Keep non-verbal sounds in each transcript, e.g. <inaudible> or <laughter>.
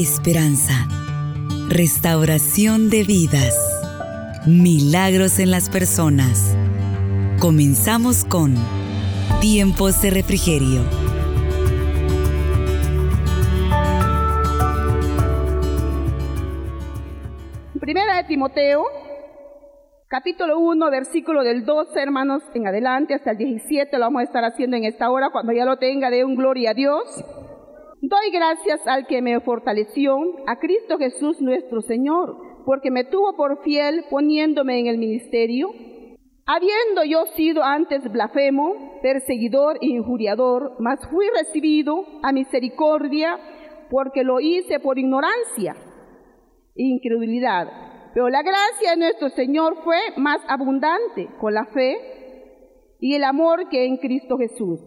esperanza, restauración de vidas, milagros en las personas. Comenzamos con Tiempos de Refrigerio. Primera de Timoteo, capítulo 1, versículo del 12, hermanos, en adelante hasta el 17, lo vamos a estar haciendo en esta hora, cuando ya lo tenga, de un gloria a Dios. Doy gracias al que me fortaleció, a Cristo Jesús nuestro Señor, porque me tuvo por fiel poniéndome en el ministerio, habiendo yo sido antes blasfemo, perseguidor e injuriador, mas fui recibido a misericordia, porque lo hice por ignorancia e incredulidad. Pero la gracia de nuestro Señor fue más abundante con la fe y el amor que en Cristo Jesús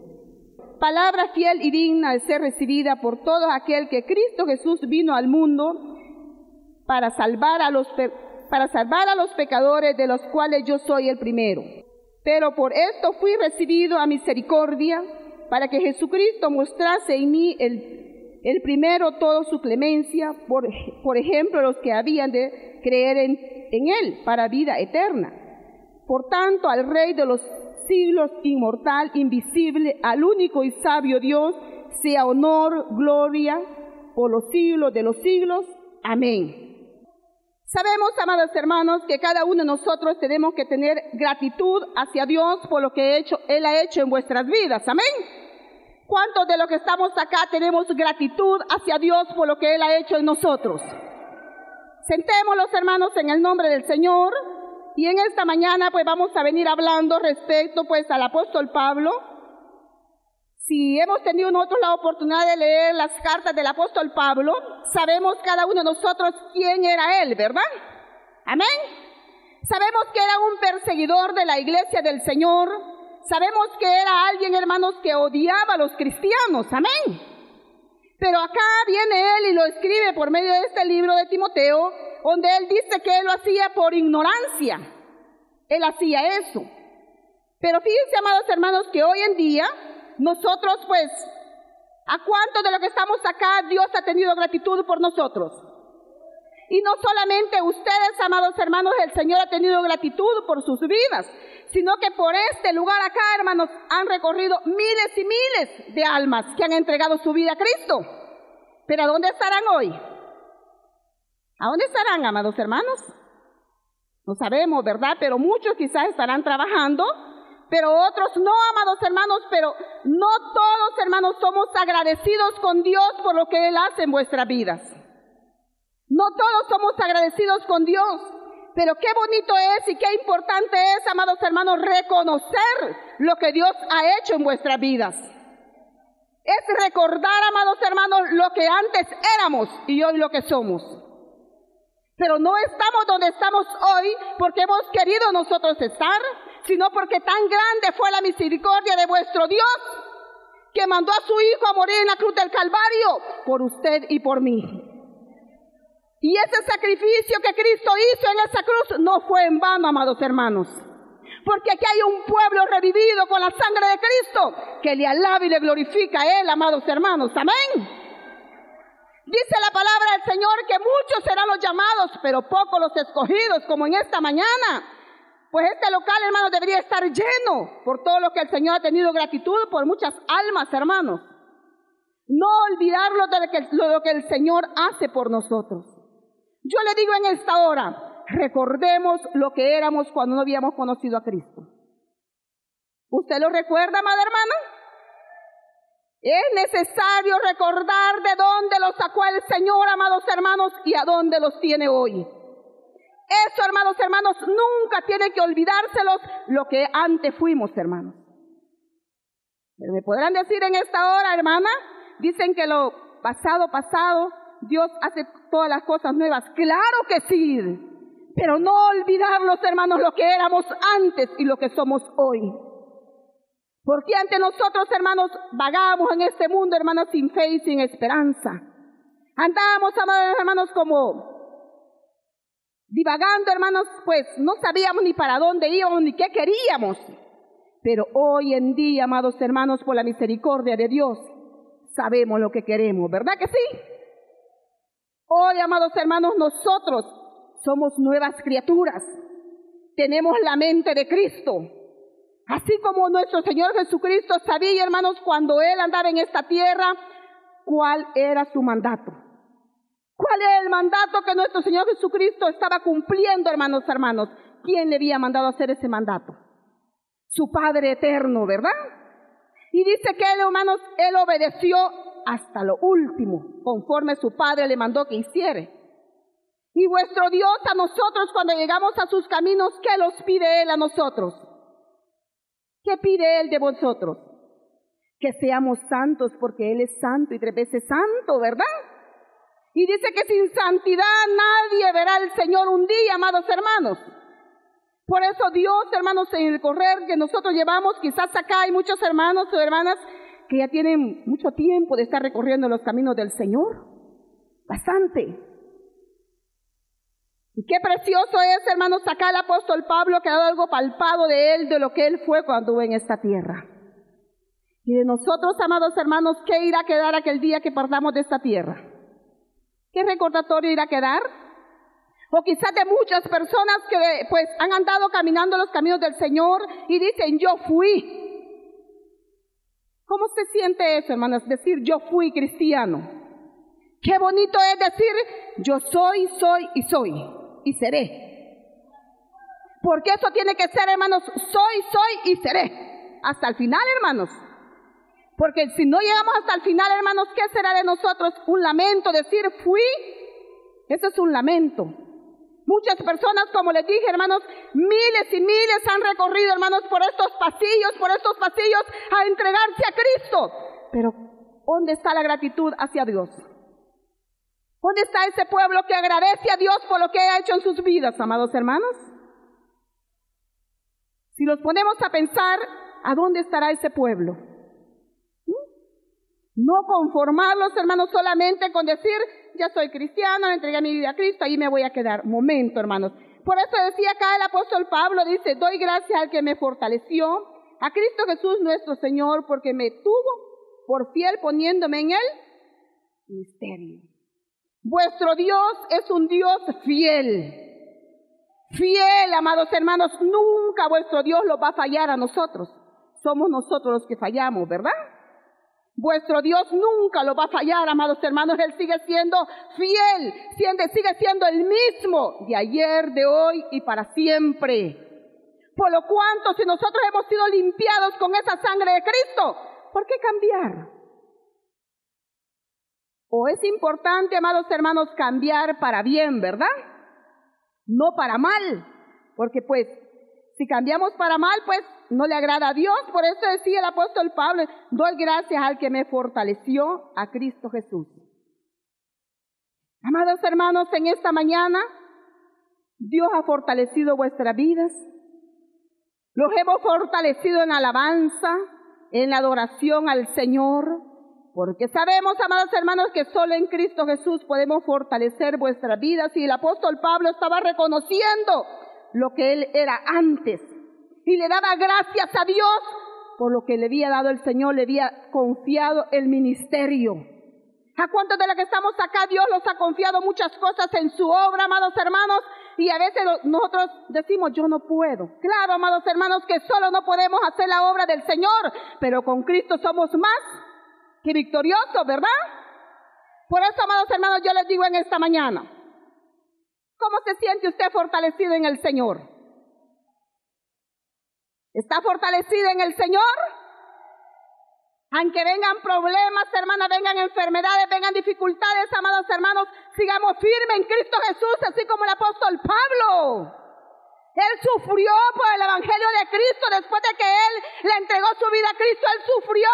palabra fiel y digna de ser recibida por todo aquel que Cristo Jesús vino al mundo para salvar a los, para salvar a los pecadores de los cuales yo soy el primero. Pero por esto fui recibido a misericordia para que Jesucristo mostrase en mí el, el primero toda su clemencia, por, por ejemplo los que habían de creer en, en Él para vida eterna. Por tanto, al Rey de los siglos, inmortal, invisible, al único y sabio Dios, sea honor, gloria por los siglos de los siglos. Amén. Sabemos, amados hermanos, que cada uno de nosotros tenemos que tener gratitud hacia Dios por lo que hecho, Él ha hecho en vuestras vidas. Amén. ¿Cuántos de los que estamos acá tenemos gratitud hacia Dios por lo que Él ha hecho en nosotros? Sentémonos, hermanos, en el nombre del Señor. Y en esta mañana pues vamos a venir hablando respecto pues al apóstol Pablo. Si hemos tenido nosotros la oportunidad de leer las cartas del apóstol Pablo, sabemos cada uno de nosotros quién era él, ¿verdad? Amén. Sabemos que era un perseguidor de la iglesia del Señor. Sabemos que era alguien, hermanos, que odiaba a los cristianos. Amén. Pero acá viene él y lo escribe por medio de este libro de Timoteo, donde él dice que él lo hacía por ignorancia. Él hacía eso. Pero fíjense, amados hermanos, que hoy en día nosotros pues, ¿a cuánto de lo que estamos acá Dios ha tenido gratitud por nosotros? Y no solamente ustedes, amados hermanos, el Señor ha tenido gratitud por sus vidas, sino que por este lugar acá, hermanos, han recorrido miles y miles de almas que han entregado su vida a Cristo. Pero ¿a dónde estarán hoy? ¿A dónde estarán, amados hermanos? No sabemos, ¿verdad? Pero muchos quizás estarán trabajando, pero otros no, amados hermanos, pero no todos, hermanos, somos agradecidos con Dios por lo que Él hace en vuestras vidas. No todos somos agradecidos con Dios, pero qué bonito es y qué importante es, amados hermanos, reconocer lo que Dios ha hecho en vuestras vidas. Es recordar, amados hermanos, lo que antes éramos y hoy lo que somos. Pero no estamos donde estamos hoy porque hemos querido nosotros estar, sino porque tan grande fue la misericordia de vuestro Dios que mandó a su Hijo a morir en la cruz del Calvario por usted y por mí. Y ese sacrificio que Cristo hizo en esa cruz no fue en vano, amados hermanos. Porque aquí hay un pueblo revivido con la sangre de Cristo que le alaba y le glorifica a Él, amados hermanos. Amén. Dice la palabra del Señor que muchos serán los llamados, pero pocos los escogidos, como en esta mañana. Pues este local, hermanos, debería estar lleno por todo lo que el Señor ha tenido gratitud por muchas almas, hermanos. No olvidarlo de lo que, el Señor hace por nosotros. Yo le digo en esta hora, recordemos lo que éramos cuando no habíamos conocido a Cristo. ¿Usted lo recuerda, madre hermana? Es necesario recordar de dónde los sacó el Señor, amados hermanos, y a dónde los tiene hoy. Eso, hermanos, hermanos, nunca tiene que olvidárselos lo que antes fuimos, hermanos. Pero me podrán decir en esta hora, hermana, dicen que lo pasado, pasado, Dios hace todas las cosas nuevas. Claro que sí. Pero no olvidarlos, hermanos, lo que éramos antes y lo que somos hoy. Porque ante nosotros, hermanos, vagamos en este mundo, hermanos, sin fe y sin esperanza. Andábamos, hermanos, como divagando, hermanos, pues no sabíamos ni para dónde íbamos ni qué queríamos. Pero hoy en día, amados hermanos, por la misericordia de Dios, sabemos lo que queremos, ¿verdad que sí? Hoy, amados hermanos, nosotros somos nuevas criaturas. Tenemos la mente de Cristo. Así como nuestro Señor Jesucristo sabía, hermanos, cuando Él andaba en esta tierra, cuál era su mandato. ¿Cuál era el mandato que nuestro Señor Jesucristo estaba cumpliendo, hermanos, hermanos? ¿Quién le había mandado hacer ese mandato? Su Padre eterno, ¿verdad? Y dice que hermanos, él obedeció hasta lo último, conforme su Padre le mandó que hiciera. Y vuestro Dios a nosotros, cuando llegamos a sus caminos, ¿qué los pide Él a nosotros? ¿Qué pide Él de vosotros? Que seamos santos porque Él es santo y tres veces santo, ¿verdad? Y dice que sin santidad nadie verá al Señor un día, amados hermanos. Por eso Dios, hermanos, en el correr que nosotros llevamos, quizás acá hay muchos hermanos o hermanas que ya tienen mucho tiempo de estar recorriendo los caminos del Señor. Bastante. Y qué precioso es, hermanos, acá el apóstol Pablo que ha dado algo palpado de él, de lo que él fue cuando estuvo en esta tierra. Y de nosotros, amados hermanos, ¿qué irá a quedar aquel día que partamos de esta tierra? ¿Qué recordatorio irá a quedar? O quizás de muchas personas que pues han andado caminando los caminos del Señor y dicen, yo fui. ¿Cómo se siente eso, hermanos? Decir, yo fui cristiano. Qué bonito es decir, yo soy, soy y soy y seré. Porque eso tiene que ser, hermanos, soy, soy y seré. Hasta el final, hermanos. Porque si no llegamos hasta el final, hermanos, ¿qué será de nosotros? Un lamento, decir fui. Eso es un lamento. Muchas personas, como les dije, hermanos, miles y miles han recorrido, hermanos, por estos pasillos, por estos pasillos, a entregarse a Cristo. Pero, ¿dónde está la gratitud hacia Dios? ¿Dónde está ese pueblo que agradece a Dios por lo que ha hecho en sus vidas, amados hermanos? Si los ponemos a pensar, ¿a dónde estará ese pueblo? No conformarlos, hermanos, solamente con decir, ya soy cristiano, entregué mi vida a Cristo, ahí me voy a quedar. Momento, hermanos. Por eso decía acá el apóstol Pablo, dice, doy gracias al que me fortaleció, a Cristo Jesús nuestro Señor, porque me tuvo por fiel poniéndome en él misterio. Vuestro Dios es un Dios fiel. Fiel, amados hermanos, nunca vuestro Dios lo va a fallar a nosotros. Somos nosotros los que fallamos, ¿verdad? Vuestro Dios nunca lo va a fallar, amados hermanos. Él sigue siendo fiel, sigue siendo el mismo de ayer, de hoy y para siempre. Por lo cuanto, si nosotros hemos sido limpiados con esa sangre de Cristo, ¿por qué cambiar? O es importante, amados hermanos, cambiar para bien, ¿verdad? No para mal. Porque pues, si cambiamos para mal, pues no le agrada a Dios. Por eso decía el apóstol Pablo, doy gracias al que me fortaleció, a Cristo Jesús. Amados hermanos, en esta mañana Dios ha fortalecido vuestras vidas. Los hemos fortalecido en alabanza, en adoración al Señor, porque sabemos, amados hermanos, que solo en Cristo Jesús podemos fortalecer vuestras vidas. Y el apóstol Pablo estaba reconociendo lo que él era antes y le daba gracias a Dios por lo que le había dado el Señor, le había confiado el ministerio. ¿A cuántos de los que estamos acá Dios nos ha confiado muchas cosas en su obra, amados hermanos? Y a veces nosotros decimos, yo no puedo. Claro, amados hermanos, que solo no podemos hacer la obra del Señor, pero con Cristo somos más que victoriosos, ¿verdad? Por eso, amados hermanos, yo les digo en esta mañana, ¿cómo se siente usted fortalecido en el Señor? ¿Está fortalecida en el Señor? Aunque vengan problemas, hermanas, vengan enfermedades, vengan dificultades, amados hermanos, sigamos firmes en Cristo Jesús, así como el apóstol Pablo. Él sufrió por el Evangelio de Cristo después de que Él le entregó su vida a Cristo. Él sufrió,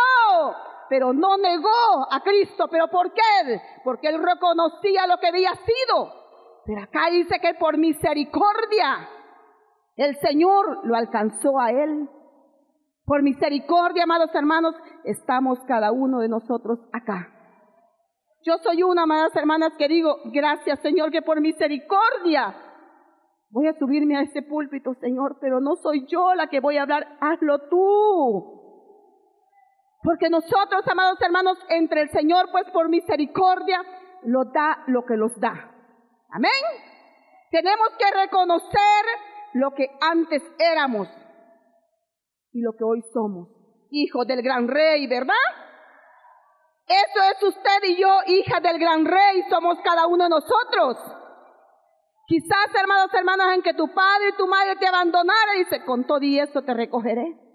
pero no negó a Cristo. ¿Pero por qué? Porque Él reconocía lo que había sido. Pero acá dice que por misericordia el Señor lo alcanzó a él. Por misericordia, amados hermanos, estamos cada uno de nosotros acá. Yo soy una, amadas hermanas, que digo, gracias Señor, que por misericordia voy a subirme a este púlpito, Señor, pero no soy yo la que voy a hablar, hazlo tú. Porque nosotros, amados hermanos, entre el Señor, pues por misericordia, lo da lo que los da. Amén. Tenemos que reconocer lo que antes éramos y lo que hoy somos. Hijos del gran rey, ¿verdad? Eso es usted y yo, hija del gran rey, somos cada uno de nosotros. Quizás, hermanos, hermanos, en que tu padre y tu madre te abandonaran, dice, con todo y eso te recogeré.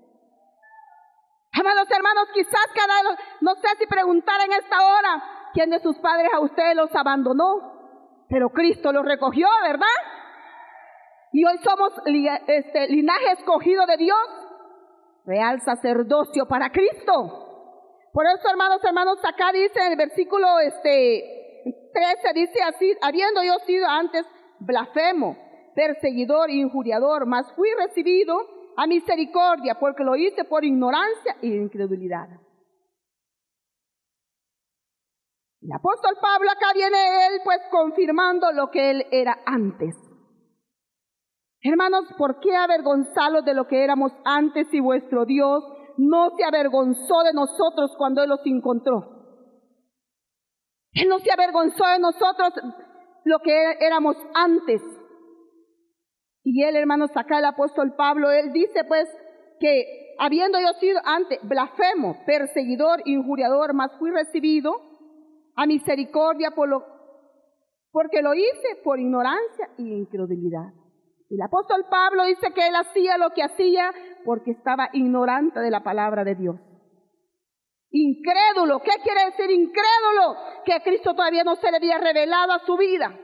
Amados hermanos, quizás cada, no sé si preguntar en esta hora, ¿quién de sus padres a ustedes los abandonó? Pero Cristo los recogió, ¿verdad? Y hoy somos este, linaje escogido de Dios, real sacerdocio para Cristo. Por eso, hermanos, hermanos, acá dice en el versículo este, 13, dice así, habiendo yo sido antes blasfemo, perseguidor injuriador, mas fui recibido a misericordia porque lo hice por ignorancia e incredulidad. El apóstol Pablo acá viene él pues confirmando lo que él era antes. Hermanos, ¿por qué avergonzarlos de lo que éramos antes si vuestro Dios no se avergonzó de nosotros cuando Él los encontró? Él no se avergonzó de nosotros lo que éramos antes. Y él, hermanos, acá el apóstol Pablo, él dice pues que habiendo yo sido antes blasfemo, perseguidor, injuriador, mas fui recibido a misericordia por lo, porque lo hice por ignorancia y incredulidad. El apóstol Pablo dice que él hacía lo que hacía porque estaba ignorante de la palabra de Dios. Incrédulo, ¿qué quiere decir incrédulo? Que Cristo todavía no se le había revelado a su vida.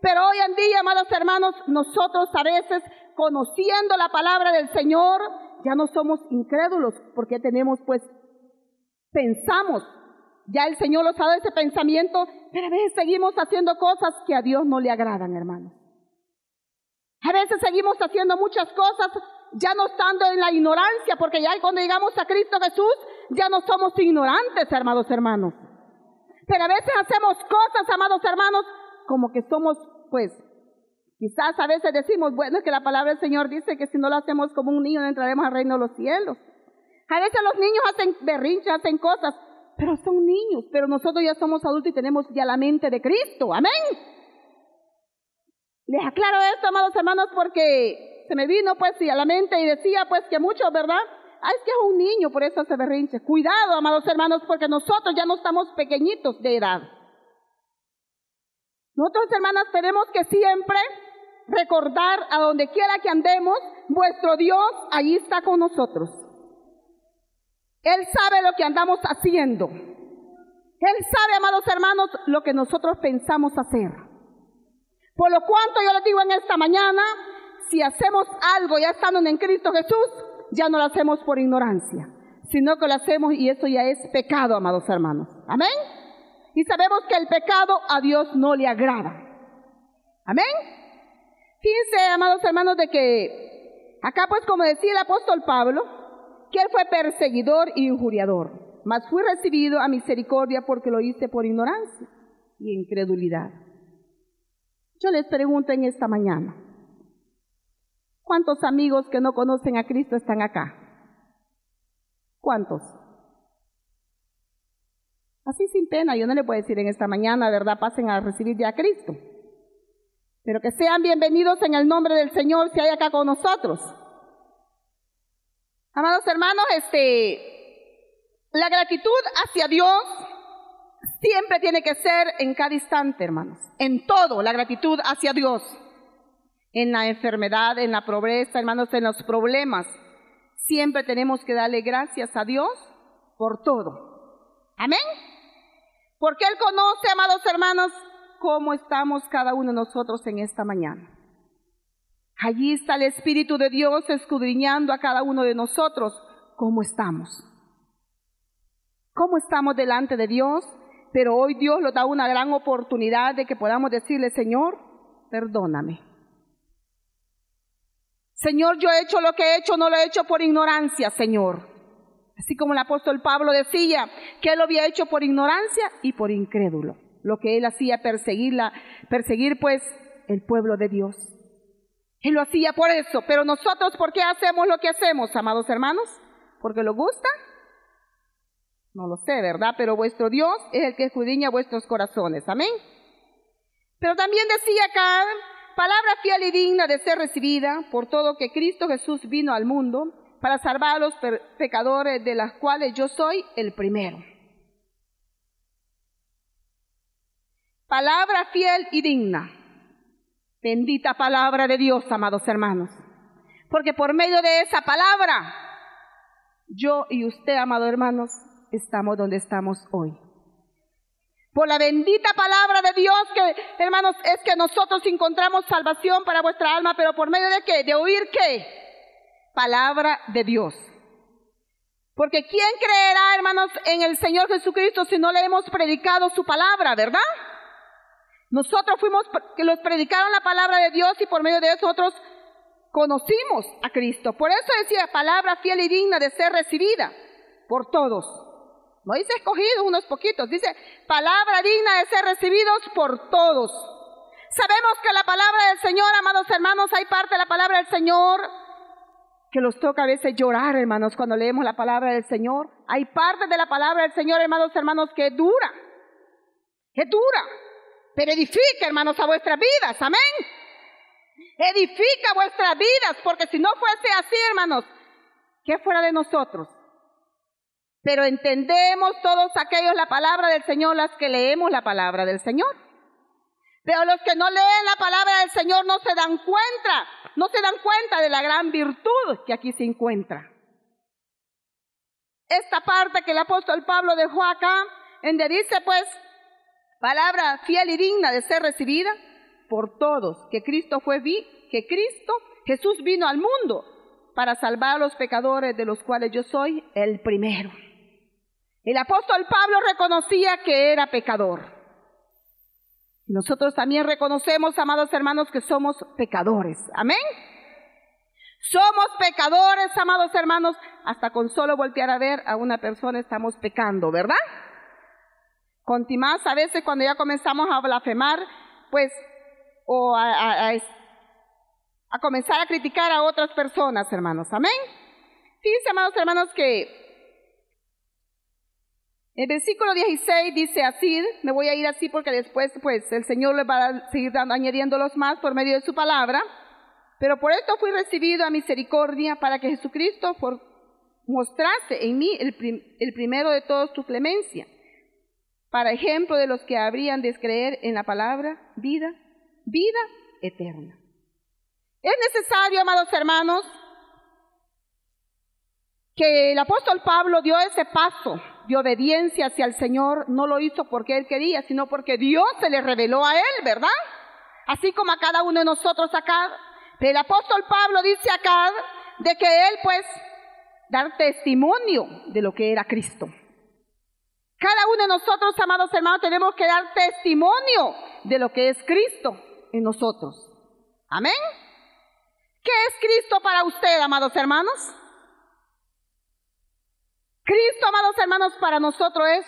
Pero hoy en día, amados hermanos, nosotros a veces, conociendo la palabra del Señor, ya no somos incrédulos, porque tenemos, pues, pensamos, ya el Señor nos ha dado ese pensamiento, pero a veces seguimos haciendo cosas que a Dios no le agradan, hermanos. A veces seguimos haciendo muchas cosas, ya no estando en la ignorancia, porque ya cuando llegamos a Cristo Jesús, ya no somos ignorantes, amados hermanos. Pero a veces hacemos cosas, amados hermanos, como que somos, pues, quizás a veces decimos, bueno, es que la palabra del Señor dice que si no lo hacemos como un niño no entraremos al reino de los cielos. A veces los niños hacen berrinches, hacen cosas, pero son niños, pero nosotros ya somos adultos y tenemos ya la mente de Cristo. Amén. Les aclaro esto, amados hermanos, porque se me vino pues a la mente y decía pues que muchos, ¿verdad? Ah, es que es un niño, por eso se berrinche. Cuidado, amados hermanos, porque nosotros ya no estamos pequeñitos de edad. Nosotros, hermanas, tenemos que siempre recordar a donde quiera que andemos, vuestro Dios allí está con nosotros. Él sabe lo que andamos haciendo. Él sabe, amados hermanos, lo que nosotros pensamos hacer. Por lo cuanto yo les digo en esta mañana, si hacemos algo ya estando en Cristo Jesús, ya no lo hacemos por ignorancia, sino que lo hacemos y eso ya es pecado, amados hermanos. Amén. Y sabemos que el pecado a Dios no le agrada. Amén. Fíjense, amados hermanos, de que acá pues como decía el apóstol Pablo, que él fue perseguidor y injuriador, mas fui recibido a misericordia porque lo hice por ignorancia y incredulidad. Yo les pregunto en esta mañana, ¿cuántos amigos que no conocen a Cristo están acá? ¿Cuántos? Así sin pena, yo no le puedo decir en esta mañana, ¿verdad? Pasen a recibir ya a Cristo. Pero que sean bienvenidos en el nombre del Señor si hay acá con nosotros. Amados hermanos, este, la gratitud hacia Dios siempre tiene que ser en cada instante, hermanos. En todo, la gratitud hacia Dios. En la enfermedad, en la pobreza, hermanos, en los problemas. Siempre tenemos que darle gracias a Dios por todo. Amén. Porque Él conoce, amados hermanos, cómo estamos cada uno de nosotros en esta mañana. Allí está el Espíritu de Dios escudriñando a cada uno de nosotros cómo estamos. Cómo estamos delante de Dios, pero hoy Dios nos da una gran oportunidad de que podamos decirle, Señor, perdóname. Señor, yo he hecho lo que he hecho, no lo he hecho por ignorancia, Señor. Así como el apóstol Pablo decía que él lo había hecho por ignorancia y por incrédulo. Lo que él hacía perseguirla, perseguir pues el pueblo de Dios. Él lo hacía por eso. Pero nosotros, ¿por qué hacemos lo que hacemos, amados hermanos? ¿Porque lo gusta? No lo sé, ¿verdad? Pero vuestro Dios es el que escudriña vuestros corazones. Amén. Pero también decía acá, palabra fiel y digna de ser recibida por todo que Cristo Jesús vino al mundo para salvar a los pecadores de las cuales yo soy el primero. Palabra fiel y digna. Bendita palabra de Dios, amados hermanos. Porque por medio de esa palabra, yo y usted, amados hermanos, estamos donde estamos hoy. Por la bendita palabra de Dios que, hermanos, es que nosotros encontramos salvación para vuestra alma, pero por medio de qué? De oír qué? Palabra de Dios. Porque ¿quién creerá, hermanos, en el Señor Jesucristo si no le hemos predicado su palabra, verdad? Nosotros fuimos que los predicaron la palabra de Dios y por medio de eso nosotros conocimos a Cristo. Por eso decía palabra fiel y digna de ser recibida por todos. No dice escogidos unos poquitos, dice palabra digna de ser recibidos por todos. Sabemos que la palabra del Señor, amados hermanos, hay parte de la palabra del Señor que los toca a veces llorar, hermanos, cuando leemos la palabra del Señor. Hay parte de la palabra del Señor, hermanos, hermanos, que dura. Es dura. Pero edifica, hermanos, a vuestras vidas. Amén. Edifica vuestras vidas, porque si no fuese así, hermanos, ¿qué fuera de nosotros? Pero entendemos todos aquellos la palabra del Señor, las que leemos la palabra del Señor. Pero los que no leen la palabra del Señor no se dan cuenta, no se dan cuenta de la gran virtud que aquí se encuentra. Esta parte que el apóstol Pablo dejó acá, en donde dice pues, palabra fiel y digna de ser recibida por todos, que Cristo fue vi, que Cristo, Jesús vino al mundo para salvar a los pecadores de los cuales yo soy el primero. El apóstol Pablo reconocía que era pecador. Nosotros también reconocemos, amados hermanos, que somos pecadores. Amén. Somos pecadores, amados hermanos, hasta con solo voltear a ver a una persona estamos pecando, ¿verdad? Contimás, a veces cuando ya comenzamos a blasfemar, pues, o a, a comenzar a criticar a otras personas, hermanos. Amén. Fíjense, amados hermanos, que el versículo 16 dice así, me voy a ir así porque después pues el Señor le va a seguir dando, añadiéndolos más por medio de su palabra. Pero por esto fui recibido a misericordia para que Jesucristo mostrase en mí el, el primero de todos su clemencia, para ejemplo de los que habrían de creer en la palabra vida, vida eterna. Es necesario, amados hermanos, que el apóstol Pablo dio ese paso de obediencia hacia el Señor, no lo hizo porque él quería, sino porque Dios se le reveló a él, ¿verdad? Así como a cada uno de nosotros acá. El apóstol Pablo dice acá de que él pues dar testimonio de lo que era Cristo. Cada uno de nosotros, amados hermanos, tenemos que dar testimonio de lo que es Cristo en nosotros. Amén. ¿Qué es Cristo para usted, amados hermanos? Cristo, amados hermanos, para nosotros es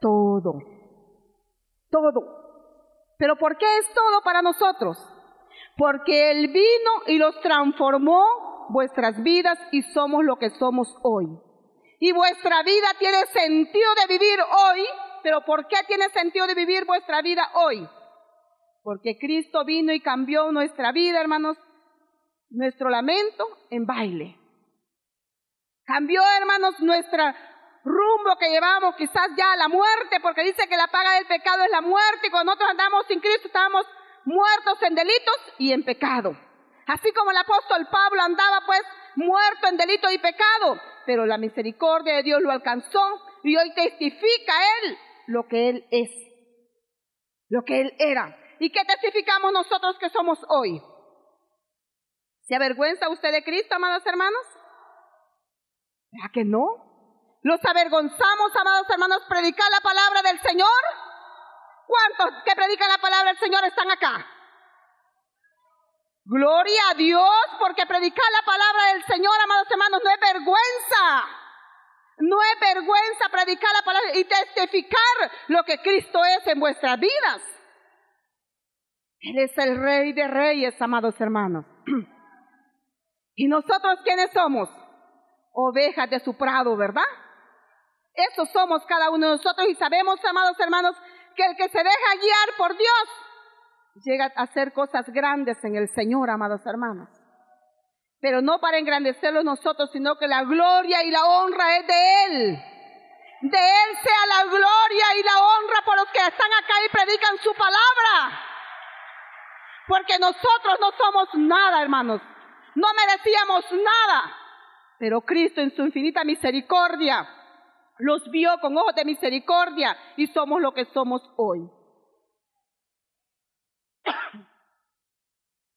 todo. Todo. Pero ¿por qué es todo para nosotros? Porque Él vino y los transformó vuestras vidas y somos lo que somos hoy. Y vuestra vida tiene sentido de vivir hoy, pero ¿por qué tiene sentido de vivir vuestra vida hoy? Porque Cristo vino y cambió nuestra vida, hermanos, nuestro lamento en baile. Cambió, hermanos, nuestro rumbo que llevamos quizás ya a la muerte, porque dice que la paga del pecado es la muerte y cuando nosotros andamos sin Cristo estábamos muertos en delitos y en pecado. Así como el apóstol Pablo andaba pues muerto en delito y pecado, pero la misericordia de Dios lo alcanzó y hoy testifica él lo que él es, lo que él era. ¿Y qué testificamos nosotros que somos hoy? ¿Se avergüenza usted de Cristo, amados hermanos? ¿Verdad que no? ¿Los avergonzamos, amados hermanos, predicar la palabra del Señor? ¿Cuántos que predican la palabra del Señor están acá? Gloria a Dios, porque predicar la palabra del Señor, amados hermanos, no es vergüenza. No es vergüenza predicar la palabra y testificar lo que Cristo es en vuestras vidas. Él es el rey de reyes, amados hermanos. <clears throat> ¿Y nosotros quiénes somos? Ovejas de su prado, ¿verdad? Eso somos cada uno de nosotros y sabemos, amados hermanos, que el que se deja guiar por Dios llega a hacer cosas grandes en el Señor, amados hermanos. Pero no para engrandecerlo nosotros, sino que la gloria y la honra es de Él. De Él sea la gloria y la honra por los que están acá y predican su palabra. Porque nosotros no somos nada, hermanos. No merecíamos nada. Pero Cristo en su infinita misericordia los vio con ojos de misericordia y somos lo que somos hoy. <coughs>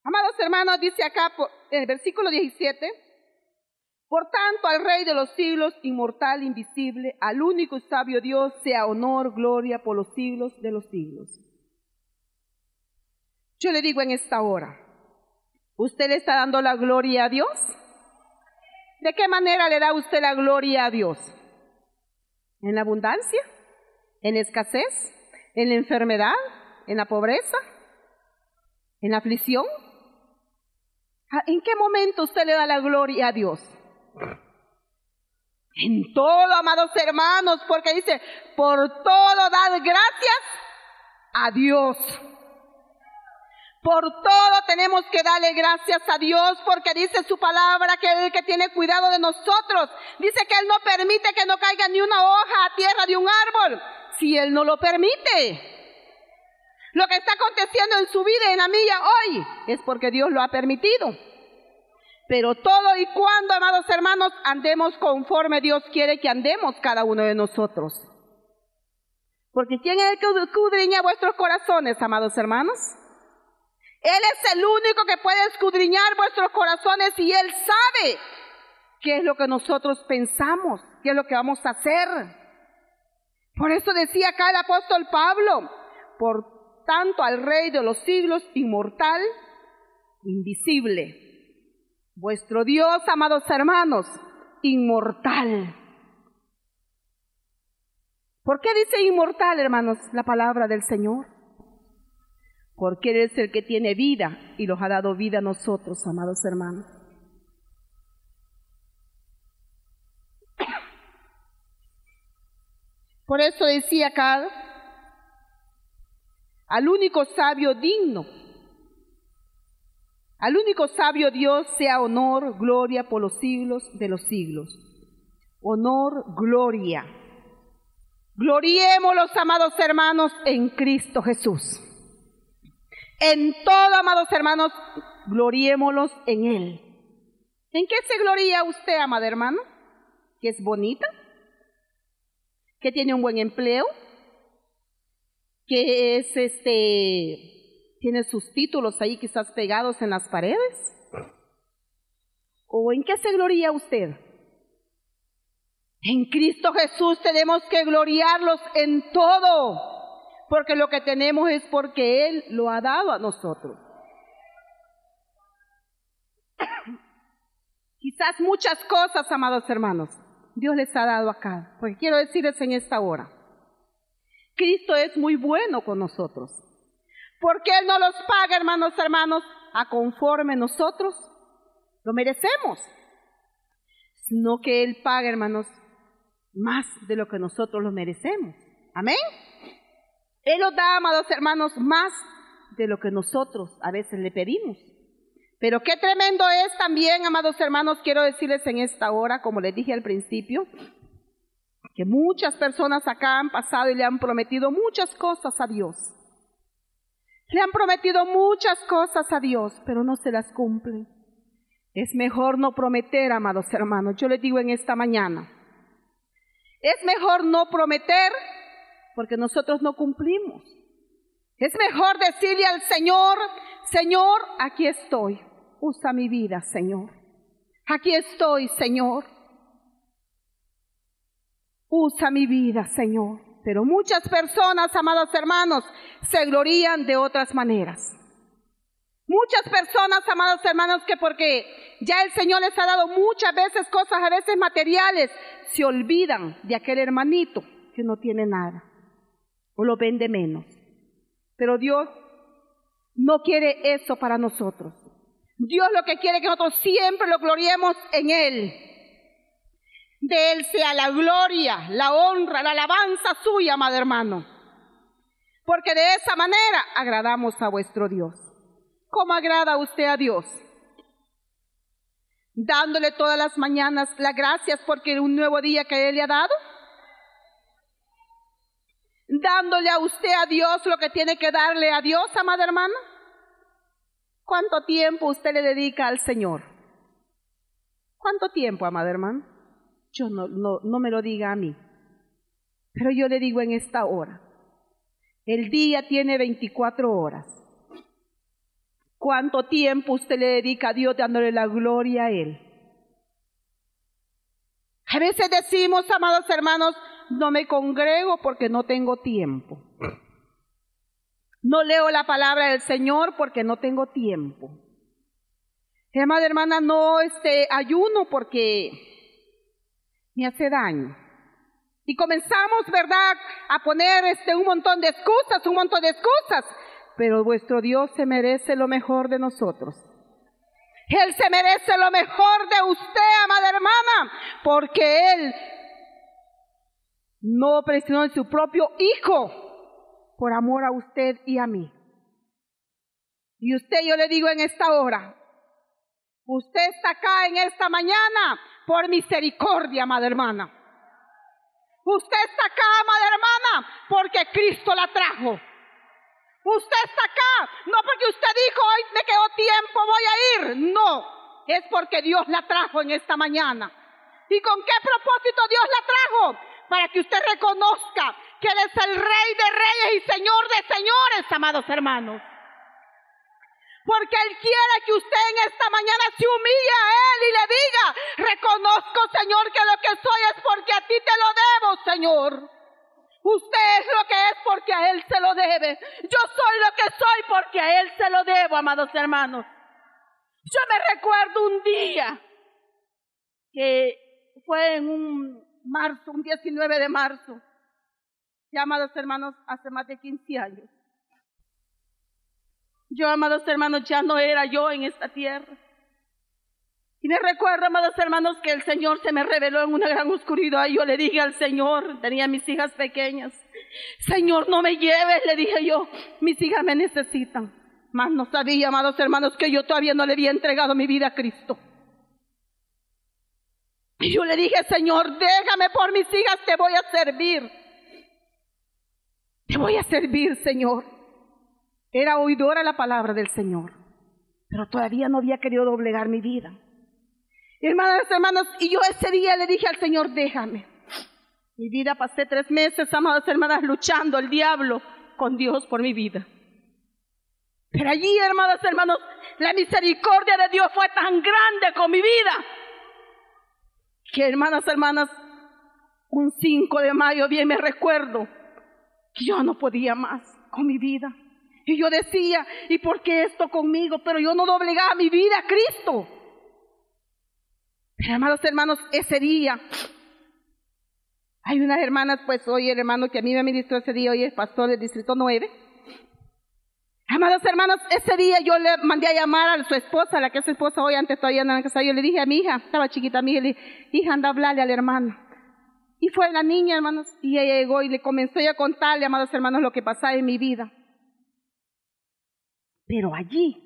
Amados hermanos, dice acá en el versículo 17, por tanto al Rey de los siglos, inmortal, invisible, al único y sabio Dios, sea honor, gloria por los siglos de los siglos. Yo le digo en esta hora, ¿usted le está dando la gloria a Dios? ¿De qué manera le da usted la gloria a Dios? ¿En la abundancia? ¿En escasez? ¿En la enfermedad? ¿En la pobreza? ¿En la aflicción? Ah, ¿En qué momento usted le da la gloria a Dios? En todo, amados hermanos, porque dice, por todo dad gracias a Dios. Por todo tenemos que darle gracias a Dios porque dice su palabra que Él que tiene cuidado de nosotros. Dice que Él no permite que no caiga ni una hoja a tierra de un árbol si Él no lo permite. Lo que está aconteciendo en su vida y en la mía hoy es porque Dios lo ha permitido. Pero todo y cuando, amados hermanos, andemos conforme Dios quiere que andemos cada uno de nosotros. Porque ¿quién es el que escudriña vuestros corazones, amados hermanos? Él es el único que puede escudriñar vuestros corazones y Él sabe qué es lo que nosotros pensamos, qué es lo que vamos a hacer. Por eso decía acá el apóstol Pablo, por tanto al Rey de los siglos, inmortal, invisible. Vuestro Dios, amados hermanos, inmortal. ¿Por qué dice inmortal, hermanos, la palabra del Señor? Porque Él es el que tiene vida y los ha dado vida a nosotros, amados hermanos. Por eso decía acá, al único sabio digno, al único sabio Dios sea honor, gloria por los siglos de los siglos. Honor, gloria. Gloriemos los amados hermanos en Cristo Jesús. En todo, amados hermanos, gloriémoslos en Él. ¿En qué se gloria usted, amada hermano? ¿Que es bonita? ¿Que tiene un buen empleo? ¿Que es este, tiene sus títulos ahí quizás pegados en las paredes? ¿O en qué se gloria usted? En Cristo Jesús tenemos que gloriarlos en todo porque lo que tenemos es porque Él lo ha dado a nosotros. <coughs> Quizás muchas cosas, amados hermanos, Dios les ha dado acá, porque quiero decirles en esta hora, Cristo es muy bueno con nosotros, porque Él no los paga, hermanos, hermanos, a conforme nosotros lo merecemos, sino que Él paga, hermanos, más de lo que nosotros lo merecemos. Amén. Él nos da, amados hermanos, más de lo que nosotros a veces le pedimos. Pero qué tremendo es también, amados hermanos, quiero decirles en esta hora, como les dije al principio, que muchas personas acá han pasado y le han prometido muchas cosas a Dios. Le han prometido muchas cosas a Dios, pero no se las cumplen. Es mejor no prometer, amados hermanos. Yo les digo en esta mañana. Es mejor no prometer porque nosotros no cumplimos. Es mejor decirle al Señor, Señor, aquí estoy, usa mi vida, Señor. Aquí estoy, Señor. Usa mi vida, Señor. Pero muchas personas, amados hermanos, se glorían de otras maneras. Muchas personas, amados hermanos, que porque ya el Señor les ha dado muchas veces cosas, a veces materiales, se olvidan de aquel hermanito que no tiene nada o lo vende menos. Pero Dios no quiere eso para nosotros. Dios lo que quiere es que nosotros siempre lo gloriemos en Él. De Él sea la gloria, la honra, la alabanza suya, amado hermano. Porque de esa manera agradamos a vuestro Dios. ¿Cómo agrada usted a Dios? Dándole todas las mañanas las gracias porque un nuevo día que Él le ha dado. Dándole a usted a Dios lo que tiene que darle a Dios, amada hermana. ¿Cuánto tiempo usted le dedica al Señor? ¿Cuánto tiempo, amada hermana? Yo no, no, no me lo diga a mí, pero yo le digo en esta hora. El día tiene 24 horas. ¿Cuánto tiempo usted le dedica a Dios dándole la gloria a Él? A veces decimos, amados hermanos, no me congrego porque no tengo tiempo. No leo la palabra del Señor porque no tengo tiempo. Amada hermana, no este, ayuno porque me hace daño. Y comenzamos, ¿verdad?, a poner este, un montón de excusas, un montón de excusas. Pero vuestro Dios se merece lo mejor de nosotros. Él se merece lo mejor de usted, amada hermana, porque Él no presionó en su propio Hijo por amor a usted y a mí. Y usted, yo le digo en esta hora, usted está acá en esta mañana por misericordia, amada hermana. Usted está acá, amada hermana, porque Cristo la trajo. Usted está acá, no porque usted dijo, hoy me quedó tiempo, voy a ir. No, es porque Dios la trajo en esta mañana. ¿Y con qué propósito Dios la trajo? Para que usted reconozca que Él es el Rey de Reyes y Señor de Señores, amados hermanos. Porque Él quiere que usted en esta mañana se humille a Él y le diga, reconozco Señor que lo que soy es porque a ti te lo debo, Señor. Usted es lo que es porque a Él se lo debe. Yo soy lo que soy porque a Él se lo debo, amados hermanos. Yo me recuerdo un día que fue en un marzo, un 19 de marzo, ya amados hermanos, hace más de 15 años. Yo, amados hermanos, ya no era yo en esta tierra. Y me recuerdo, amados hermanos, que el Señor se me reveló en una gran oscuridad. Y yo le dije al Señor, tenía mis hijas pequeñas, Señor, no me lleves, le dije yo, mis hijas me necesitan. Mas no sabía, amados hermanos, que yo todavía no le había entregado mi vida a Cristo. Y yo le dije, Señor, déjame por mis hijas, te voy a servir. Te voy a servir, Señor. Era oidora la palabra del Señor, pero todavía no había querido doblegar mi vida. Hermanas, hermanos, y yo ese día le dije al Señor, déjame. Mi vida pasé tres meses, amadas hermanas, luchando al diablo con Dios por mi vida. Pero allí, hermanas, hermanos, la misericordia de Dios fue tan grande con mi vida que, hermanas, hermanas, un 5 de mayo bien me recuerdo que yo no podía más con mi vida. Y yo decía, ¿y por qué esto conmigo? Pero yo no doblegaba mi vida a Cristo. Pero, amados hermanos, ese día, hay unas hermanas, pues hoy el hermano que a mí me ministró ese día, hoy es pastor del Distrito 9. Amados hermanos, ese día yo le mandé a llamar a su esposa, la que es su esposa hoy, antes todavía no en casa, yo le dije a mi hija, estaba chiquita mi hija, le dije, hija, anda a hablarle al hermano. Y fue la niña, hermanos, y ella llegó y le comenzó a contarle, amados hermanos, lo que pasaba en mi vida. Pero allí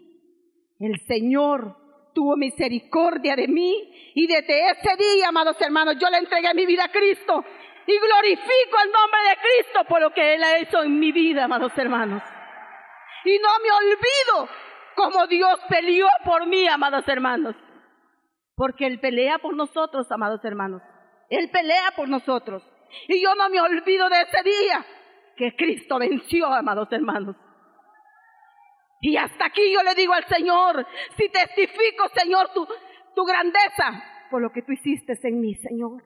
el Señor tuvo misericordia de mí y desde ese día, amados hermanos, yo le entregué mi vida a Cristo y glorifico el nombre de Cristo por lo que Él ha hecho en mi vida, amados hermanos. Y no me olvido como Dios peleó por mí, amados hermanos. Porque Él pelea por nosotros, amados hermanos. Él pelea por nosotros. Y yo no me olvido de ese día que Cristo venció, amados hermanos. Y hasta aquí yo le digo al Señor, si testifico, Señor, tu, grandeza por lo que tú hiciste en mí, Señor.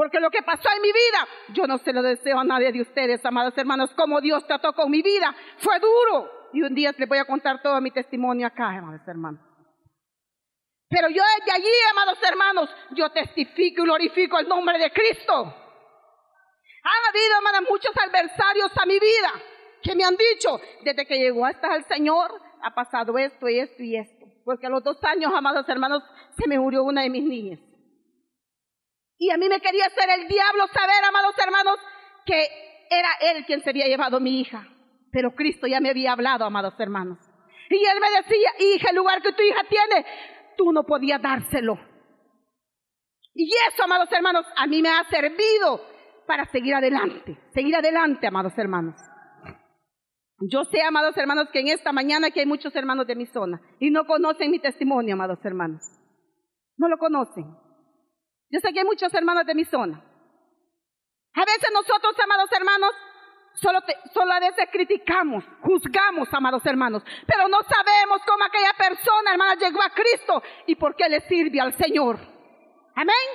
Porque lo que pasó en mi vida, yo no se lo deseo a nadie de ustedes, amados hermanos, como Dios trató con mi vida. Fue duro. Y un día les voy a contar todo mi testimonio acá, amados hermanos. Pero yo desde allí, amados hermanos, yo testifico y glorifico el nombre de Cristo. Han habido, hermanas, muchos adversarios a mi vida que me han dicho, desde que llegó hasta el Señor, ha pasado esto y esto y esto. Porque a los dos años, amados hermanos, se me murió una de mis niñas. Y a mí me quería hacer el diablo saber, amados hermanos, que era él quien se había llevado mi hija. Pero Cristo ya me había hablado, amados hermanos. Y él me decía, hija, el lugar que tu hija tiene, tú no podías dárselo. Y eso, amados hermanos, a mí me ha servido para seguir adelante, seguir adelante, amados hermanos. Yo sé, amados hermanos, que en esta mañana que hay muchos hermanos de mi zona y no conocen mi testimonio, amados hermanos. No lo conocen. Yo sé que hay muchos hermanos de mi zona. A veces nosotros, amados hermanos, Solo, solo, a veces criticamos, juzgamos, amados hermanos, pero no sabemos cómo aquella persona, hermana, llegó a Cristo y por qué le sirve al Señor. Amén.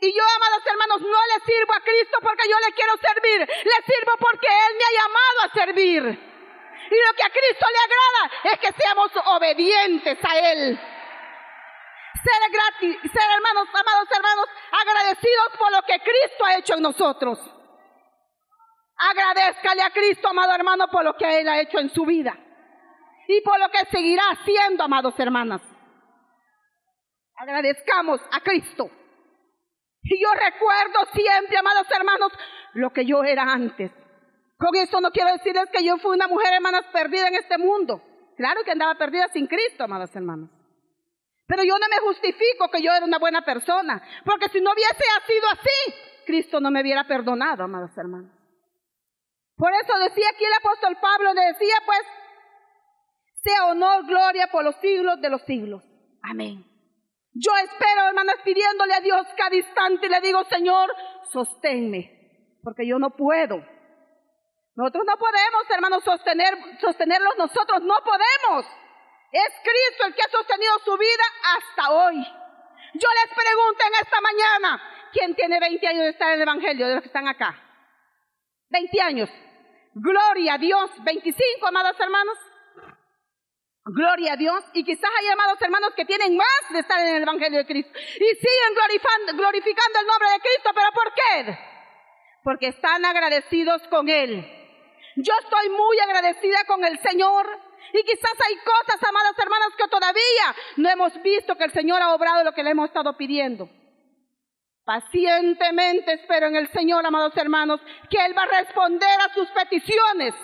Y yo, amados hermanos, no le sirvo a Cristo porque yo le quiero servir, le sirvo porque Él me ha llamado a servir. Y lo que a Cristo le agrada es que seamos obedientes a Él. Ser gratis, ser hermanos, amados hermanos, agradecidos por lo que Cristo ha hecho en nosotros. Agradezcale a Cristo, amado hermano, por lo que Él ha hecho en su vida. Y por lo que seguirá haciendo, amados hermanas. Agradezcamos a Cristo. Y yo recuerdo siempre, amados hermanos, lo que yo era antes. Con eso no quiero decirles que yo fui una mujer, hermanas, perdida en este mundo. Claro que andaba perdida sin Cristo, amados hermanos. Pero yo no me justifico que yo era una buena persona. Porque si no hubiese sido así, Cristo no me hubiera perdonado, amados hermanos. Por eso decía aquí el apóstol Pablo, le decía pues, sea honor, gloria por los siglos de los siglos. Amén. Yo espero, hermanas, pidiéndole a Dios cada instante y le digo, Señor, sosténme, porque yo no puedo. Nosotros no podemos, hermanos, sostener, sostenerlos nosotros, no podemos. Es Cristo el que ha sostenido su vida hasta hoy. Yo les pregunto en esta mañana, ¿quién tiene 20 años de estar en el Evangelio de los que están acá? 20 años. Gloria a Dios. 25, amados hermanos. Gloria a Dios. Y quizás hay amados hermanos que tienen más de estar en el Evangelio de Cristo. Y siguen glorificando, glorificando el nombre de Cristo. ¿Pero por qué? Porque están agradecidos con Él. Yo estoy muy agradecida con el Señor. Y quizás hay cosas, amadas hermanas, que todavía no hemos visto que el Señor ha obrado lo que le hemos estado pidiendo. Pacientemente espero en el Señor, amados hermanos, que Él va a responder a sus peticiones.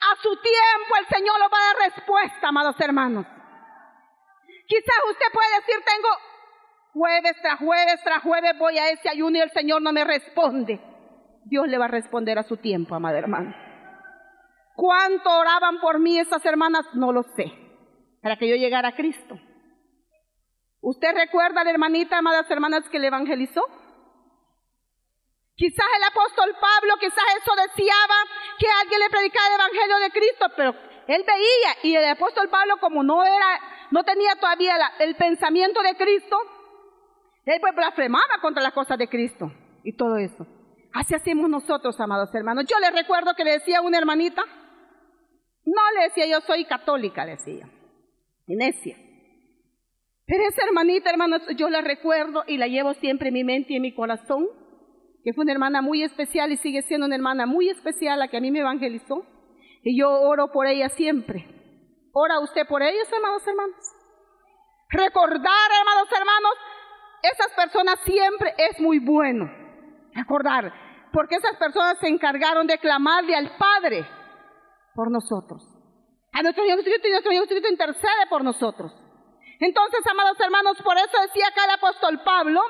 A su tiempo el Señor lo va a dar respuesta, amados hermanos. Quizás usted puede decir, tengo jueves tras jueves tras jueves voy a ese ayuno y el Señor no me responde. Dios le va a responder a su tiempo, amado hermano. ¿Cuánto oraban por mí esas hermanas? No lo sé. Para que yo llegara a Cristo. ¿Usted recuerda a la hermanita, amadas hermanas, que le evangelizó? Quizás el apóstol Pablo, quizás eso deseaba que alguien le predicara el evangelio de Cristo, pero él veía y el apóstol Pablo como no era, no tenía todavía el pensamiento de Cristo, él pues blasfemaba contra las cosas de Cristo y todo eso. Así hacemos nosotros, amados hermanos. Yo le recuerdo que le decía a una hermanita, no le decía yo soy católica, le decía, necia. Pero esa hermanita, hermanos, yo la recuerdo y la llevo siempre en mi mente y en mi corazón, que fue una hermana muy especial y sigue siendo una hermana muy especial, la que a mí me evangelizó. Y yo oro por ella siempre. ¿Ora usted por ellos, hermanos, hermanos? Recordar, hermanos, hermanos, esas personas siempre es muy bueno. Recordar, porque esas personas se encargaron de clamarle al Padre por nosotros. A nuestro Señor Jesucristo y nuestro Señor Jesucristo intercede por nosotros. Entonces, amados hermanos, por eso decía acá el apóstol Pablo,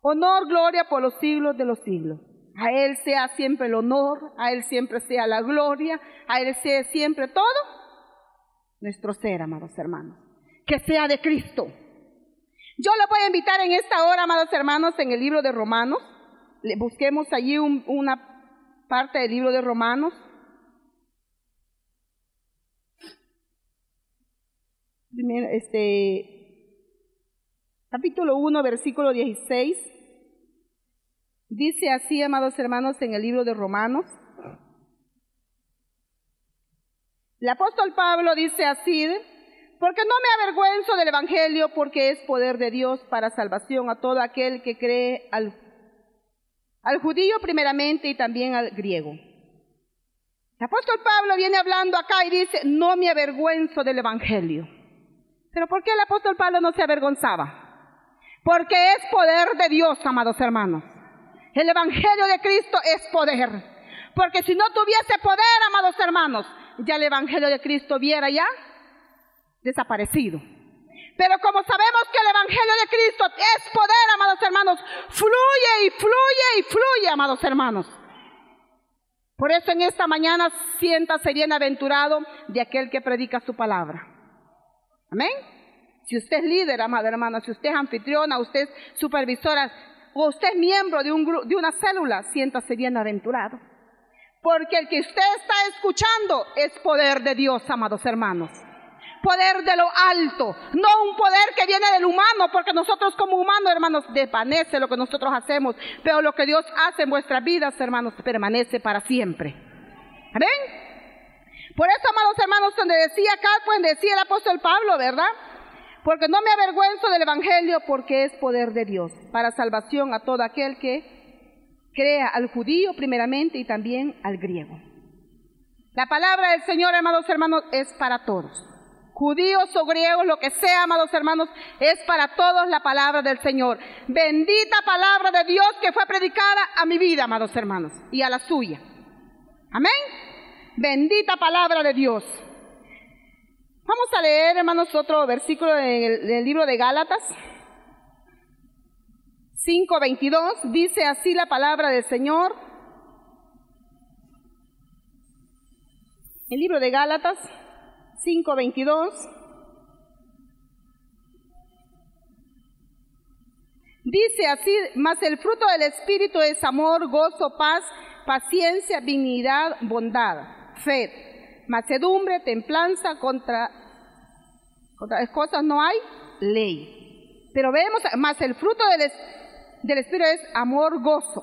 honor, gloria por los siglos de los siglos. A Él sea siempre el honor, a Él siempre sea la gloria, a Él sea siempre todo nuestro ser, amados hermanos. Que sea de Cristo. Yo le voy a invitar en esta hora, amados hermanos, en el libro de Romanos. Busquemos allí una parte del libro de Romanos. Este, capítulo 1, versículo 16. Dice así, amados hermanos, en el libro de Romanos. El apóstol Pablo dice así, porque no me avergüenzo del Evangelio, porque es poder de Dios para salvación a todo aquel que cree al, al judío primeramente y también al griego. El apóstol Pablo viene hablando acá y dice, no me avergüenzo del Evangelio. Pero ¿por qué el apóstol Pablo no se avergonzaba? Porque es poder de Dios, amados hermanos. El Evangelio de Cristo es poder. Porque si no tuviese poder, amados hermanos, ya el Evangelio de Cristo hubiera ya desaparecido. Pero como sabemos que el Evangelio de Cristo es poder, amados hermanos, fluye y fluye y fluye, amados hermanos. Por eso en esta mañana siéntase bienaventurado de aquel que predica su palabra. Amén. Si usted es líder, amada hermana, si usted es anfitriona, usted es supervisora, o usted es miembro de, un, de una célula, siéntase bienaventurado. Porque el que usted está escuchando es poder de Dios, amados hermanos. Poder de lo alto, no un poder que viene del humano, porque nosotros como humanos, hermanos, desvanece lo que nosotros hacemos, pero lo que Dios hace en vuestras vidas, hermanos, permanece para siempre. ¿Amén? Por eso, amados hermanos, donde decía acá, pues decía el apóstol Pablo, ¿verdad? Porque no me avergüenzo del Evangelio, porque es poder de Dios, para salvación a todo aquel que crea al judío primeramente y también al griego. La palabra del Señor, amados hermanos, es para todos. Judíos o griegos, lo que sea, amados hermanos, es para todos la palabra del Señor. Bendita palabra de Dios que fue predicada a mi vida, amados hermanos, y a la suya. Amén. Bendita palabra de Dios. Vamos a leer, hermanos, otro versículo del libro de Gálatas. 5.22 dice así la palabra del Señor. El libro de Gálatas 5.22. Dice así, mas el fruto del Espíritu es amor, gozo, paz, paciencia, dignidad, bondad, fe, macedumbre, templanza, contra, contra cosas no hay ley. Pero vemos, más el fruto del del Espíritu es amor, gozo.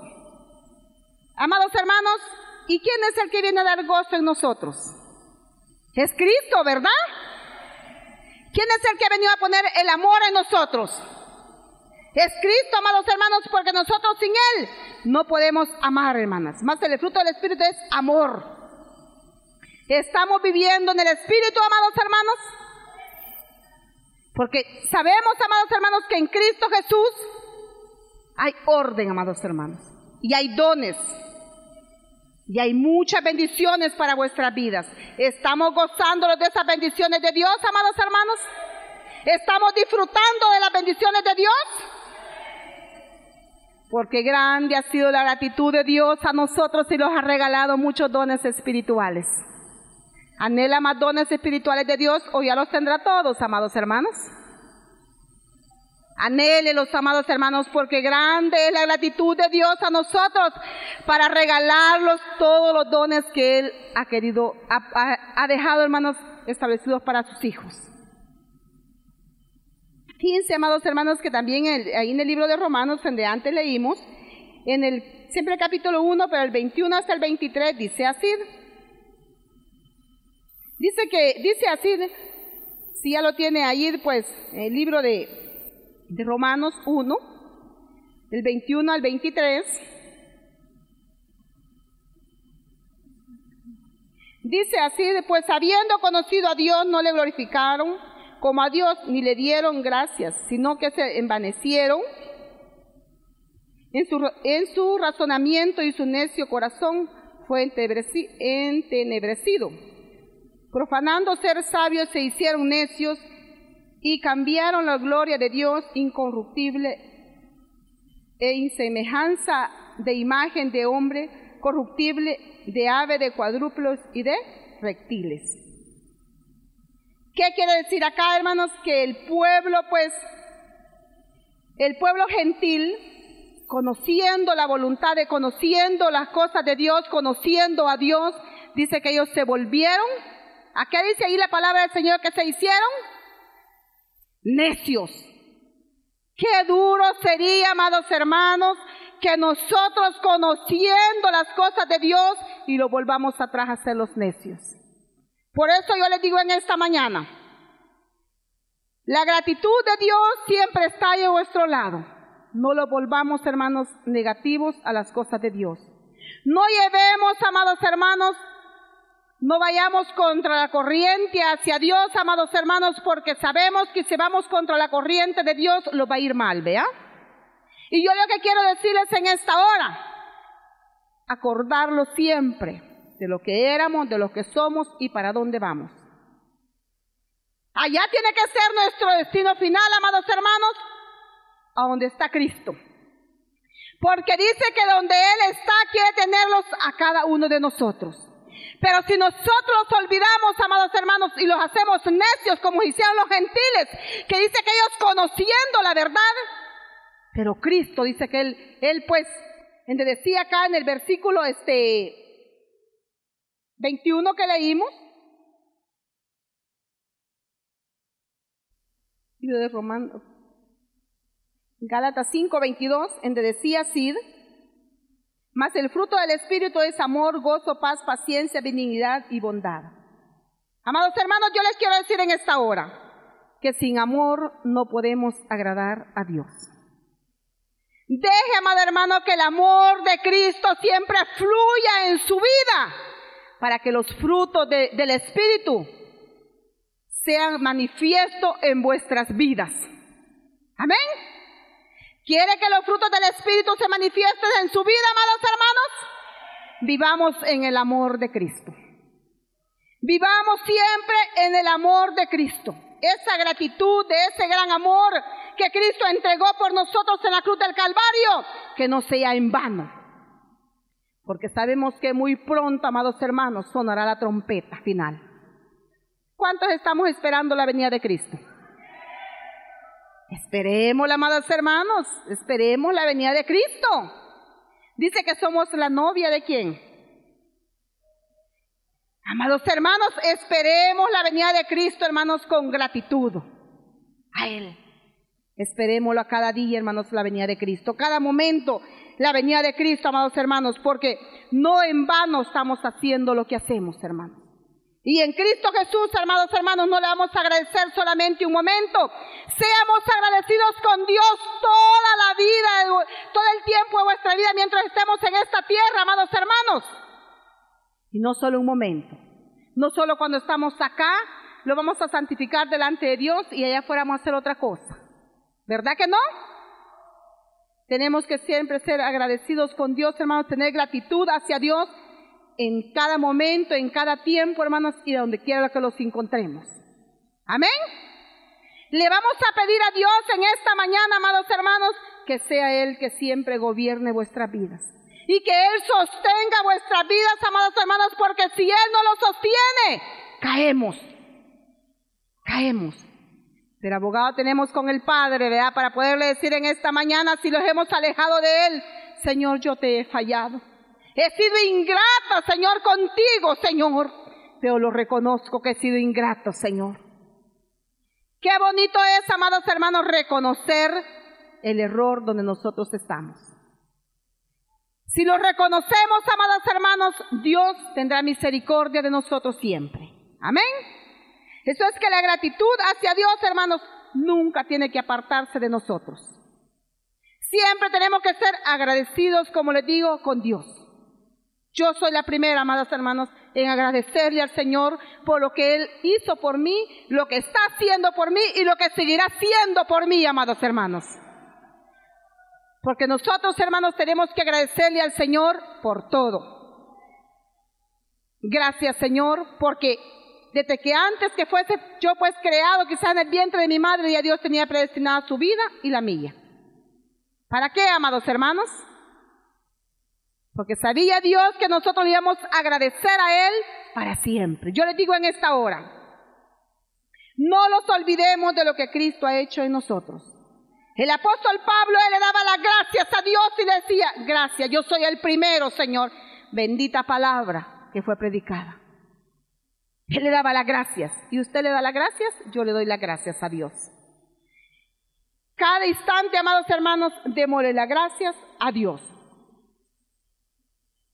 Amados hermanos, ¿y quién es el que viene a dar gozo en nosotros? Es Cristo, ¿verdad? ¿Quién es el que ha venido a poner el amor en nosotros? Es Cristo, amados hermanos, porque nosotros sin Él no podemos amar, hermanas. Más el fruto del Espíritu es amor. Estamos viviendo en el Espíritu, amados hermanos. Porque sabemos, amados hermanos, que en Cristo Jesús hay orden, amados hermanos. Y hay dones. Y hay muchas bendiciones para vuestras vidas. ¿Estamos gozando de esas bendiciones de Dios, amados hermanos? ¿Estamos disfrutando de las bendiciones de Dios? Porque grande ha sido la gratitud de Dios a nosotros y nos ha regalado muchos dones espirituales. ¿Anhela más dones espirituales de Dios o ya los tendrá todos, amados hermanos? Anhele los amados hermanos, porque grande es la gratitud de Dios a nosotros para regalarlos todos los dones que Él ha querido, ha, dejado hermanos establecidos para sus hijos. Fíjense, amados hermanos, que también ahí en el libro de Romanos, donde antes leímos, en el, siempre el capítulo 1, pero el 21 hasta el 23, dice así. Dice que, dice así, si ya lo tiene ahí, pues, el libro de, de Romanos 1, del 21 al 23. Dice así, pues habiendo conocido a Dios, no le glorificaron como a Dios, ni le dieron gracias, sino que se envanecieron en su, en su razonamiento y su necio corazón fue entenebrecido. Profanando ser sabios, se hicieron necios y cambiaron la gloria de Dios incorruptible e insemejanza de imagen de hombre corruptible, de ave, de cuadrúpedos y de reptiles. ¿Qué quiere decir acá, hermanos? Que el pueblo, pues, el pueblo gentil, conociendo la voluntad de, conociendo las cosas de Dios, conociendo a Dios, dice que ellos se volvieron. ¿A qué dice ahí la palabra del Señor que se hicieron? necios. Qué duro sería, amados hermanos, que nosotros conociendo las cosas de Dios y lo volvamos atrás a ser los necios. Por eso yo les digo en esta mañana, la gratitud de Dios siempre está ahí a vuestro lado. No lo volvamos, hermanos, negativos a las cosas de Dios. No llevemos, amados hermanos, No vayamos contra la corriente hacia Dios, amados hermanos, porque sabemos que si vamos contra la corriente de Dios, lo va a ir mal, ¿vea? Y yo lo que quiero decirles en esta hora, acordarlo siempre de lo que éramos, de lo que somos y para dónde vamos. Allá tiene que ser nuestro destino final, amados hermanos, a donde está Cristo. Porque dice que donde Él está quiere tenerlos a cada uno de nosotros. Pero si nosotros olvidamos, amados hermanos, y los hacemos necios como hicieron los gentiles, que dice que ellos conociendo la verdad, pero Cristo dice que Él, Él pues, decía acá en el versículo este 21 que leímos, de Romano, Gálatas 5, 22, en decía Sid, mas el fruto del Espíritu es amor, gozo, paz, paciencia, benignidad y bondad. Amados hermanos, yo les quiero decir en esta hora que sin amor no podemos agradar a Dios. Deje, amado hermano, que el amor de Cristo siempre fluya en su vida para que los frutos del Espíritu sean manifiesto en vuestras vidas. Amén. ¿Quiere que los frutos del Espíritu se manifiesten en su vida, amados hermanos? Vivamos en el amor de Cristo. Vivamos siempre en el amor de Cristo. Esa gratitud de ese gran amor que Cristo entregó por nosotros en la cruz del Calvario, que no sea en vano. Porque sabemos que muy pronto, amados hermanos, sonará la trompeta final. ¿Cuántos estamos esperando la venida de Cristo? Esperemos, amados hermanos, esperemos la venida de Cristo. Dice que somos la novia de quién? Amados hermanos, esperemos la venida de Cristo, hermanos, con gratitud a Él. Esperémoslo a cada día, hermanos, la venida de Cristo. Cada momento, la venida de Cristo, amados hermanos, porque no en vano estamos haciendo lo que hacemos, hermanos. Y en Cristo Jesús, hermanos, hermanos, no le vamos a agradecer solamente un momento. Seamos agradecidos con Dios toda la vida, todo el tiempo de vuestra vida mientras estemos en esta tierra, amados hermanos. Y no solo un momento. No solo cuando estamos acá, lo vamos a santificar delante de Dios y allá fuéramos a hacer otra cosa. ¿Verdad que no? Tenemos que siempre ser agradecidos con Dios, hermanos, tener gratitud hacia Dios en cada momento, en cada tiempo, hermanos, y donde quiera que los encontremos. Amén. Le vamos a pedir a Dios en esta mañana, amados hermanos, que sea Él que siempre gobierne vuestras vidas. Y que Él sostenga vuestras vidas, amados hermanos, porque si Él no lo sostiene, caemos. Caemos. Pero abogado tenemos con el Padre, ¿verdad? Para poderle decir en esta mañana, si los hemos alejado de Él, Señor, yo te he fallado. He sido ingrata, Señor, contigo, Señor. Pero lo reconozco que he sido ingrato, Señor. Qué bonito es, amados hermanos, reconocer el error donde nosotros estamos. Si lo reconocemos, amados hermanos, Dios tendrá misericordia de nosotros siempre. Amén. Eso es que la gratitud hacia Dios, hermanos, nunca tiene que apartarse de nosotros. Siempre tenemos que ser agradecidos, como les digo, con Dios. Yo soy la primera, amados hermanos, en agradecerle al Señor por lo que Él hizo por mí, lo que está haciendo por mí y lo que seguirá haciendo por mí, amados hermanos. Porque nosotros, hermanos, tenemos que agradecerle al Señor por todo. Gracias, Señor, porque desde que antes que fuese yo pues creado quizá en el vientre de mi madre, ya Dios tenía predestinada su vida y la mía. ¿Para qué, amados hermanos? Porque sabía Dios que nosotros le íbamos a agradecer a Él para siempre. Yo les digo en esta hora, no nos olvidemos de lo que Cristo ha hecho en nosotros. El apóstol Pablo, él le daba las gracias a Dios y decía, gracias, yo soy el primero, Señor. Bendita palabra que fue predicada. Él le daba las gracias. ¿Y usted le da las gracias? Yo le doy las gracias a Dios. Cada instante, amados hermanos, démosle las gracias a Dios.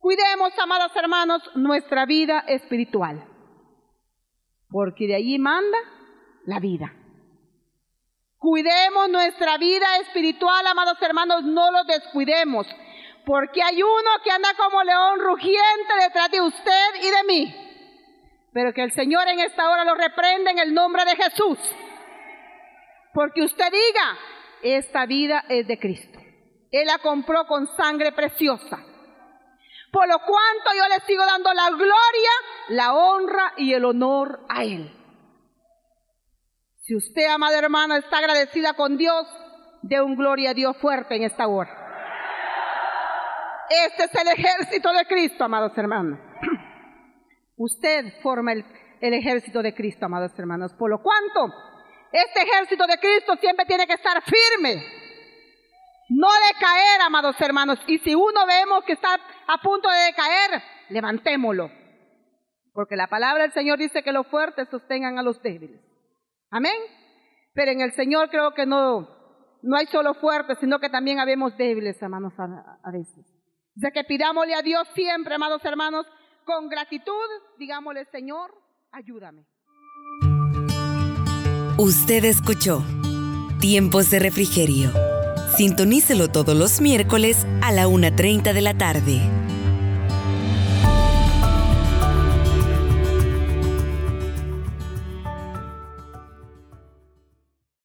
Cuidemos, amados hermanos, nuestra vida espiritual, porque de allí manda la vida. Cuidemos nuestra vida espiritual, amados hermanos, no lo descuidemos, porque hay uno que anda como león rugiente detrás de usted y de mí. Pero que el Señor en esta hora lo reprenda en el nombre de Jesús. Porque usted diga, esta vida es de Cristo. Él la compró con sangre preciosa. Por lo cuanto yo le sigo dando la gloria, la honra y el honor a Él. Si usted, amada hermana, está agradecida con Dios, de un gloria a Dios fuerte en esta hora. Este es el ejército de Cristo, amados hermanos. <clears throat> Usted forma el, el ejército de Cristo, amados hermanos. Por lo cuanto, este ejército de Cristo siempre tiene que estar firme. No decaer, amados hermanos. Y si uno vemos que está a punto de decaer, levantémoslo. Porque la palabra del Señor dice que los fuertes sostengan a los débiles. Amén. Pero en el Señor creo que no, no hay solo fuertes, sino que también habemos débiles, hermanos, a, a veces. De que pidámosle a Dios siempre, amados hermanos, con gratitud, digámosle, Señor, ayúdame. Usted escuchó Tiempos de Refrigerio. Sintonícelo todos los miércoles a la 1.30 de la tarde.